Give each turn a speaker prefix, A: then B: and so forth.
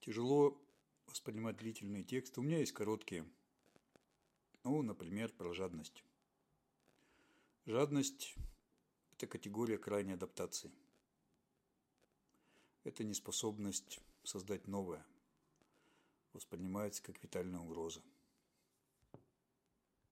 A: Тяжело воспринимать длительные тексты. У меня есть короткие. Ну, например, про жадность. Жадность – это категория крайней адаптации. Это неспособность создать новое. Воспринимается как витальная угроза –